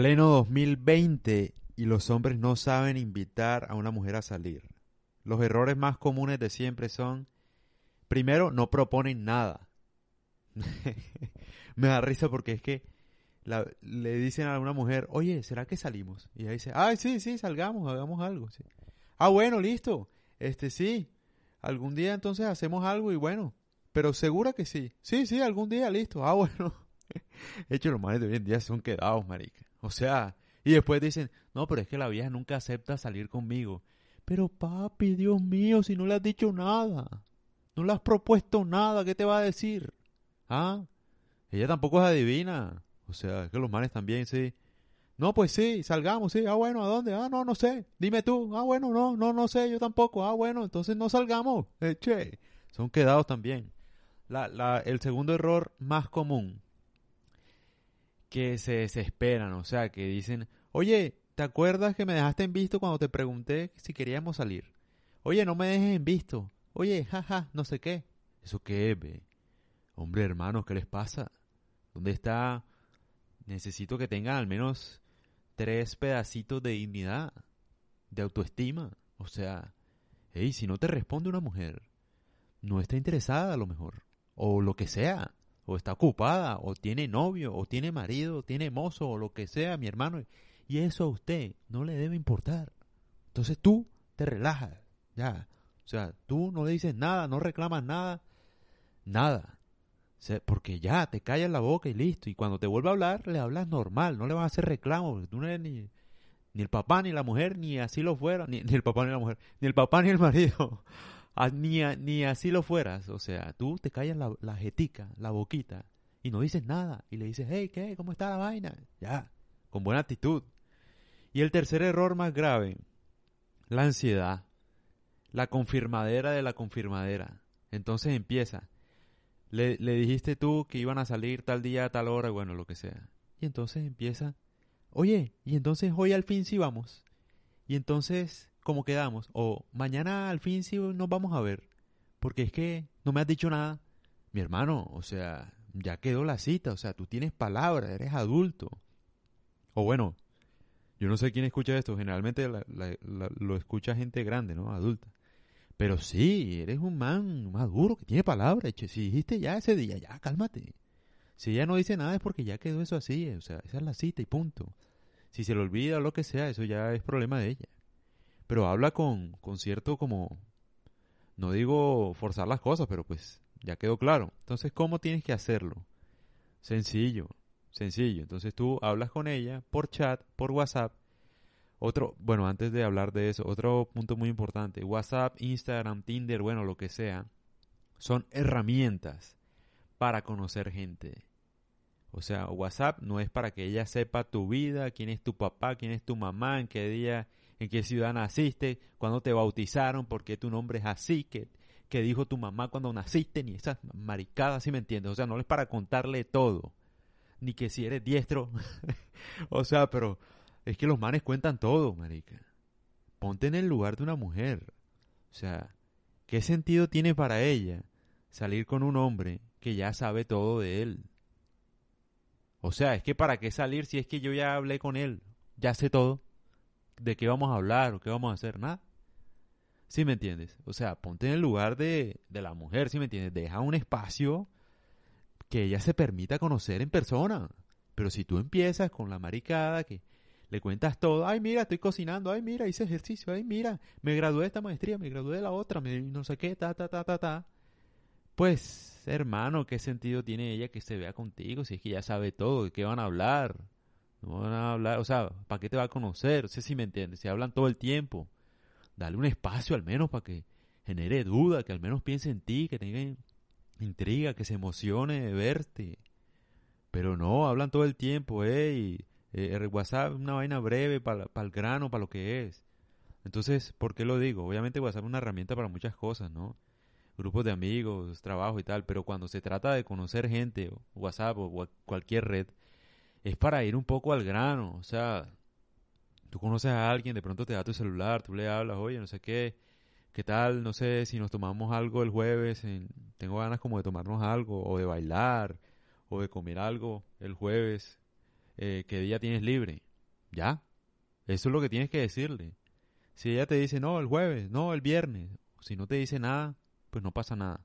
Pleno 2020 y los hombres no saben invitar a una mujer a salir. Los errores más comunes de siempre son, primero, no proponen nada. Me da risa porque es que le dicen a una mujer, oye, ¿será que salimos? Y ella dice, ay, sí, sí, salgamos, hagamos algo. Ah, bueno, listo. Este sí. Algún día entonces hacemos algo y bueno. Pero segura que sí. Sí, sí, algún día, listo. Ah, bueno. Hecho, los males de hoy en día son quedados, marica. O sea, y después dicen, no, pero es que la vieja nunca acepta salir conmigo. Pero papi, Dios mío, si no le has dicho nada. No le has propuesto nada, ¿qué te va a decir? ¿Ah? Ella tampoco es adivina. O sea, que los manes también, sí. No, pues sí, salgamos, sí. Ah, bueno, ¿a dónde? Ah, no, no sé. Dime tú. Ah, bueno, no, no, no sé, yo tampoco. Ah, bueno, entonces no salgamos. Eh, che, son quedados también. La, la, el segundo error más común que se desesperan, o sea, que dicen, oye, ¿te acuerdas que me dejaste en visto cuando te pregunté si queríamos salir? Oye, no me dejes en visto. Oye, jaja, no sé qué. ¿Eso qué? Hombre, hermanos, ¿qué les pasa? ¿Dónde está? Necesito que tengan al menos tres pedacitos de dignidad, de autoestima. O sea, hey, si no te responde una mujer, no está interesada a lo mejor, o lo que sea o está ocupada, o tiene novio, o tiene marido, o tiene mozo, o lo que sea, mi hermano. Y eso a usted no le debe importar. Entonces tú te relajas, ya. O sea, tú no le dices nada, no reclamas nada, nada. porque ya, te callas la boca y listo. Y cuando te vuelve a hablar, le hablas normal, no le vas a hacer reclamos. Tú no eres ni, ni el papá ni la mujer, ni así lo fuera, ni, ni el papá ni la mujer, ni el papá ni el marido. Ah, ni, ni así lo fueras. O sea, tú te callas la, la jetica, la boquita, y no dices nada. Y le dices, hey, ¿qué? ¿Cómo está la vaina? Ya, con buena actitud. Y el tercer error más grave, la ansiedad. La confirmadera de la confirmadera. Entonces empieza. Le, le dijiste tú que iban a salir tal día, tal hora, bueno, lo que sea. Y entonces empieza. Oye, y entonces hoy al fin sí vamos. Y entonces como quedamos. O mañana al fin sí nos vamos a ver. Porque es que no me has dicho nada. Mi hermano, o sea, ya quedó la cita. O sea, tú tienes palabra, eres adulto. O bueno, yo no sé quién escucha esto. Generalmente lo escucha gente grande, ¿no? Adulta. Pero sí, eres un man maduro que tiene palabra. Si dijiste ya ese día, ya cálmate. Si ella no dice nada es porque ya quedó eso así. O sea, esa es la cita y punto. Si se le olvida o lo que sea, eso ya es problema de ella pero habla con, con cierto como, no digo forzar las cosas, pero pues ya quedó claro. Entonces, ¿cómo tienes que hacerlo? Sencillo, sencillo. Entonces tú hablas con ella por chat, por WhatsApp. Otro, bueno, antes de hablar de eso, otro punto muy importante. WhatsApp, Instagram, Tinder, bueno, lo que sea, son herramientas para conocer gente. O sea, WhatsApp no es para que ella sepa tu vida, quién es tu papá, quién es tu mamá, en qué día en qué ciudad naciste, cuándo te bautizaron, por qué tu nombre es así, que, que dijo tu mamá cuando naciste, ni esas maricadas, ¿sí me entiendes? O sea, no es para contarle todo, ni que si eres diestro, o sea, pero es que los manes cuentan todo, marica. Ponte en el lugar de una mujer. O sea, ¿qué sentido tiene para ella salir con un hombre que ya sabe todo de él? O sea, es que para qué salir si es que yo ya hablé con él, ya sé todo de qué vamos a hablar o qué vamos a hacer, nada. ¿Sí me entiendes? O sea, ponte en el lugar de, de la mujer, ¿sí me entiendes? Deja un espacio que ella se permita conocer en persona. Pero si tú empiezas con la maricada que le cuentas todo, ay mira, estoy cocinando, ay mira, hice ejercicio, ay mira, me gradué de esta maestría, me gradué de la otra, me, no sé qué, ta, ta, ta, ta, ta. Pues, hermano, ¿qué sentido tiene ella que se vea contigo si es que ya sabe todo, de qué van a hablar? No van a hablar, o sea, ¿para qué te va a conocer? No sé si me entiendes, se hablan todo el tiempo. Dale un espacio al menos para que genere duda, que al menos piense en ti, que tenga intriga, que se emocione de verte. Pero no, hablan todo el tiempo, eh, eh, el WhatsApp es una vaina breve para el grano, para lo que es. Entonces, ¿por qué lo digo? Obviamente WhatsApp es una herramienta para muchas cosas, ¿no? Grupos de amigos, trabajo y tal, pero cuando se trata de conocer gente, WhatsApp o cualquier red, es para ir un poco al grano. O sea, tú conoces a alguien, de pronto te da tu celular, tú le hablas, oye, no sé qué, qué tal, no sé si nos tomamos algo el jueves, tengo ganas como de tomarnos algo, o de bailar, o de comer algo el jueves, eh, ¿qué día tienes libre? Ya. Eso es lo que tienes que decirle. Si ella te dice, no, el jueves, no, el viernes, si no te dice nada, pues no pasa nada.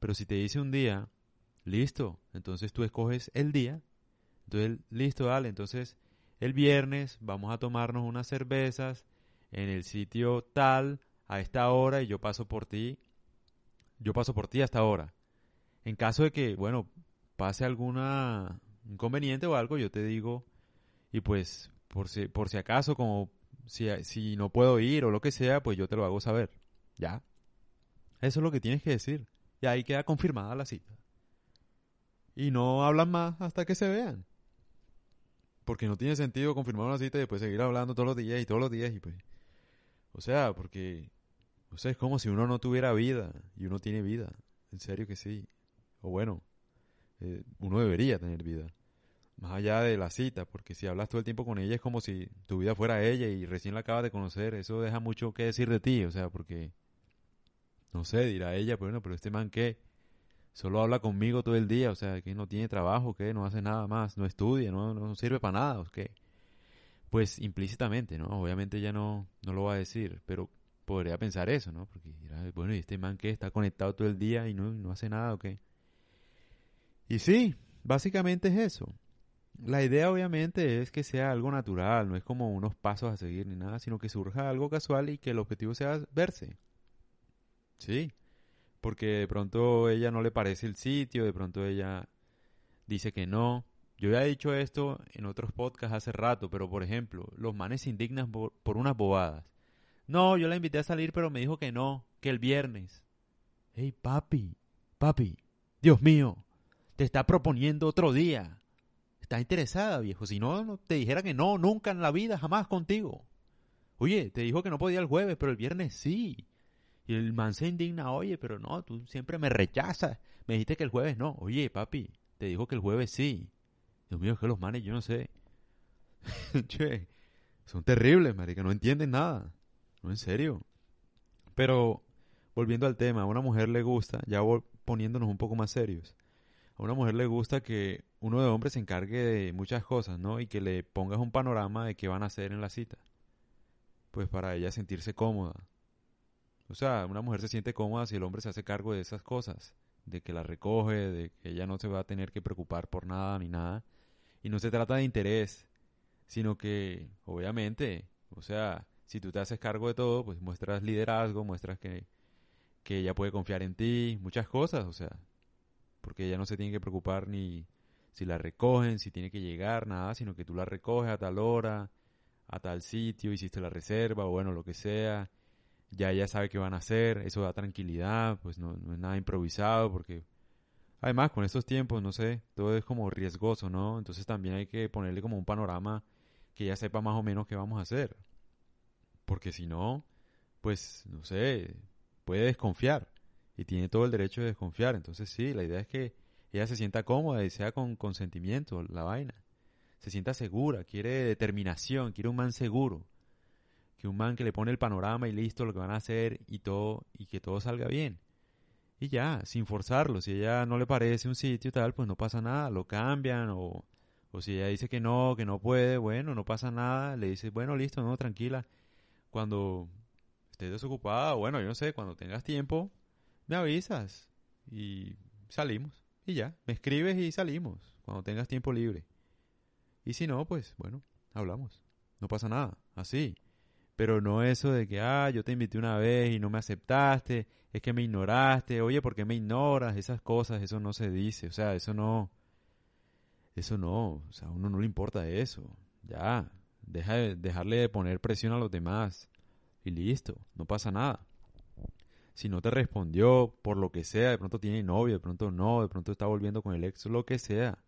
Pero si te dice un día, listo, entonces tú escoges el día. Entonces, listo, dale, entonces el viernes vamos a tomarnos unas cervezas en el sitio tal a esta hora y yo paso por ti. Yo paso por ti hasta ahora. En caso de que, bueno, pase alguna inconveniente o algo, yo te digo, y pues por si, por si acaso, como si, si no puedo ir o lo que sea, pues yo te lo hago saber. Ya. Eso es lo que tienes que decir. Y ahí queda confirmada la cita. Y no hablan más hasta que se vean. Porque no tiene sentido confirmar una cita y después seguir hablando todos los días y todos los días y pues... O sea, porque... O sea, es como si uno no tuviera vida y uno tiene vida. En serio que sí. O bueno, eh, uno debería tener vida. Más allá de la cita, porque si hablas todo el tiempo con ella es como si tu vida fuera ella y recién la acabas de conocer. Eso deja mucho que decir de ti, o sea, porque no sé, dirá ella, pero bueno, pero este man qué, solo habla conmigo todo el día, o sea, que no tiene trabajo, que no hace nada más, no estudia, no, no sirve para nada, o qué. Pues implícitamente, ¿no? Obviamente ella no, no lo va a decir, pero podría pensar eso, ¿no? Porque bueno, ¿y este man qué? Está conectado todo el día y no, no hace nada, ¿o qué? Y sí, básicamente es eso. La idea obviamente es que sea algo natural, no es como unos pasos a seguir ni nada, sino que surja algo casual y que el objetivo sea verse. Sí, porque de pronto ella no le parece el sitio, de pronto ella dice que no. Yo ya he dicho esto en otros podcasts hace rato, pero por ejemplo, los manes se indignan por, unas bobadas. No, yo la invité a salir, pero me dijo que no, que el viernes. Hey, papi, papi, Dios mío, te está proponiendo otro día. Está interesada, viejo. Si no, no te dijera que no, nunca en la vida, jamás contigo. Oye, te dijo que no podía el jueves, pero el viernes sí. Y el man se indigna, oye, pero no, tú siempre me rechazas. Me dijiste que el jueves no. Oye, papi, te dijo que el jueves sí. Dios mío, es que los manes, yo no sé. che, son terribles, marica, no entienden nada. No, en serio. Pero, volviendo al tema, a una mujer le gusta, ya poniéndonos un poco más serios, a una mujer le gusta que uno de hombre se encargue de muchas cosas, ¿no? Y que le pongas un panorama de qué van a hacer en la cita. Pues para ella sentirse cómoda, o sea, una mujer se siente cómoda si el hombre se hace cargo de esas cosas, de que la recoge, de que ella no se va a tener que preocupar por nada ni nada. Y no se trata de interés, sino que, obviamente, o sea, si tú te haces cargo de todo, pues muestras liderazgo, muestras que, que ella puede confiar en ti, muchas cosas, o sea, porque ella no se tiene que preocupar ni si la recogen, si tiene que llegar, nada, sino que tú la recoges a tal hora, a tal sitio, hiciste la reserva, o bueno, lo que sea, ya ella sabe qué van a hacer, eso da tranquilidad, pues no, es nada improvisado, porque además con estos tiempos, no sé, todo es como riesgoso, ¿no? Entonces también hay que ponerle como un panorama que ella sepa más o menos qué vamos a hacer. Porque si no, pues, no sé, puede desconfiar. Y tiene todo el derecho de desconfiar. Entonces sí, la idea es que ella se sienta cómoda y sea con consentimiento la vaina. Se sienta segura, quiere determinación, quiere un man seguro que un man que le pone el panorama y listo lo que van a hacer y todo y que todo salga bien. Y ya, sin forzarlo, si ella no le parece un sitio tal, pues no pasa nada, lo cambian o, o si ella dice que no, que no puede, bueno, no pasa nada, le dices, bueno, listo, no, tranquila. Cuando estés desocupada, bueno, yo no sé, cuando tengas tiempo, me avisas y salimos. Y ya, me escribes y salimos, cuando tengas tiempo libre. Y si no, pues bueno, hablamos. No pasa nada, así. Pero no eso de que, ah, yo te invité una vez y no me aceptaste, es que me ignoraste, oye, ¿por qué me ignoras? Esas cosas, eso no se dice, o sea, eso no, eso no, o sea, a uno no le importa eso, ya, deja de, dejarle de poner presión a los demás y listo, no pasa nada. Si no te respondió por lo que sea, de pronto tiene novio, de pronto no, de pronto está volviendo con el ex, lo que sea,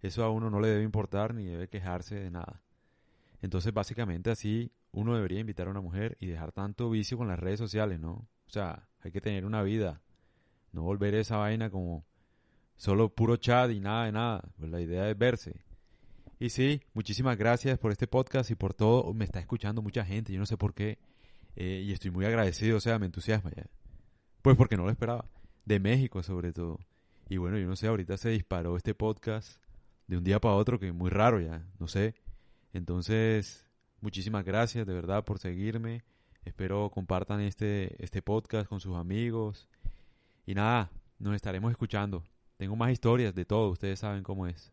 eso a uno no le debe importar ni debe quejarse de nada. Entonces, básicamente así uno debería invitar a una mujer y dejar tanto vicio con las redes sociales, ¿no? O sea, hay que tener una vida, no volver esa vaina como solo puro chat y nada de nada. Pues la idea es verse. Y sí, muchísimas gracias por este podcast y por todo. Me está escuchando mucha gente, yo no sé por qué. Eh, y estoy muy agradecido, o sea, me entusiasma ya. Pues porque no lo esperaba. De México sobre todo. Y bueno, yo no sé, ahorita se disparó este podcast de un día para otro, que es muy raro ya, no sé. Entonces, muchísimas gracias de verdad por seguirme. Espero compartan este, este podcast con sus amigos. Y nada, nos estaremos escuchando. Tengo más historias de todo, ustedes saben cómo es.